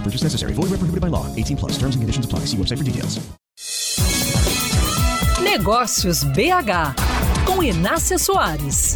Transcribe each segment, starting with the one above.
No purchase necessary. Void where prohibited by law. 18 plus. Terms and conditions apply. See website for details. Negócios BH com Inácia Soares.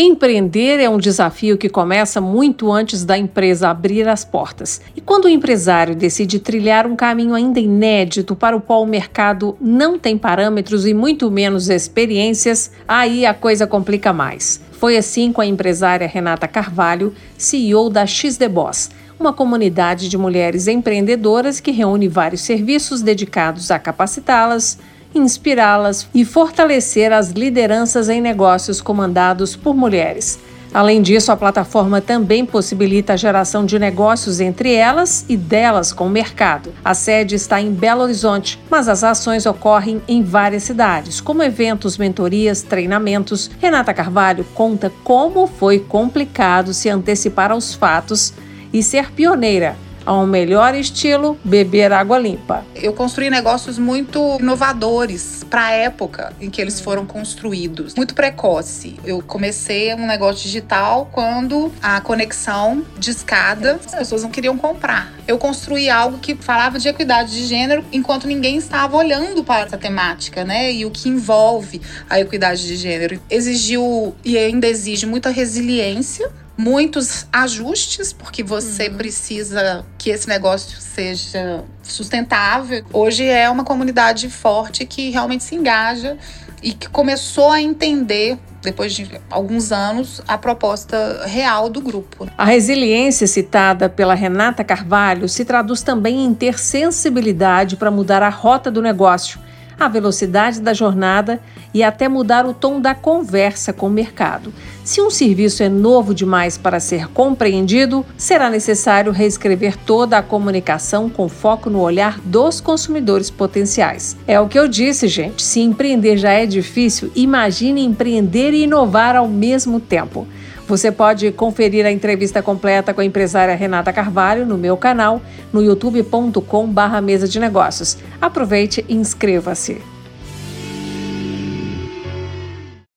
Empreender é um desafio que começa muito antes da empresa abrir as portas. E quando o empresário decide trilhar um caminho ainda inédito para o qual o mercado não tem parâmetros e muito menos experiências, aí a coisa complica mais. Foi assim com a empresária Renata Carvalho, CEO da X Boss, uma comunidade de mulheres empreendedoras que reúne vários serviços dedicados a capacitá-las, inspirá-las e fortalecer as lideranças em negócios comandados por mulheres. Além disso, a plataforma também possibilita a geração de negócios entre elas e delas com o mercado. A sede está em Belo Horizonte, mas as ações ocorrem em várias cidades, como eventos, mentorias, treinamentos. Renata Carvalho conta como foi complicado se antecipar aos fatos e ser pioneira ao melhor estilo beber água limpa. Eu construí negócios muito inovadores para a época em que eles foram construídos, muito precoce. Eu comecei um negócio digital quando a conexão de escada, as pessoas não queriam comprar. Eu construí algo que falava de equidade de gênero enquanto ninguém estava olhando para essa temática, né? E o que envolve a equidade de gênero exigiu e ainda exige muita resiliência muitos ajustes, porque você uhum. precisa que esse negócio seja sustentável. Hoje é uma comunidade forte que realmente se engaja e que começou a entender depois de alguns anos, a proposta real do grupo. A resiliência citada pela Renata Carvalho se traduz também em ter sensibilidade para mudar a rota do negócio a velocidade da jornada e até mudar o tom da conversa com o mercado. Se um serviço é novo demais para ser compreendido, será necessário reescrever toda a comunicação com foco no olhar dos consumidores potenciais. É o que eu disse, gente. Se empreender já é difícil, imagine empreender e inovar ao mesmo tempo. Você pode conferir a entrevista completa com a empresária Renata Carvalho no meu canal, no youtube.com/mesa de negócios. Aproveite e inscreva-se.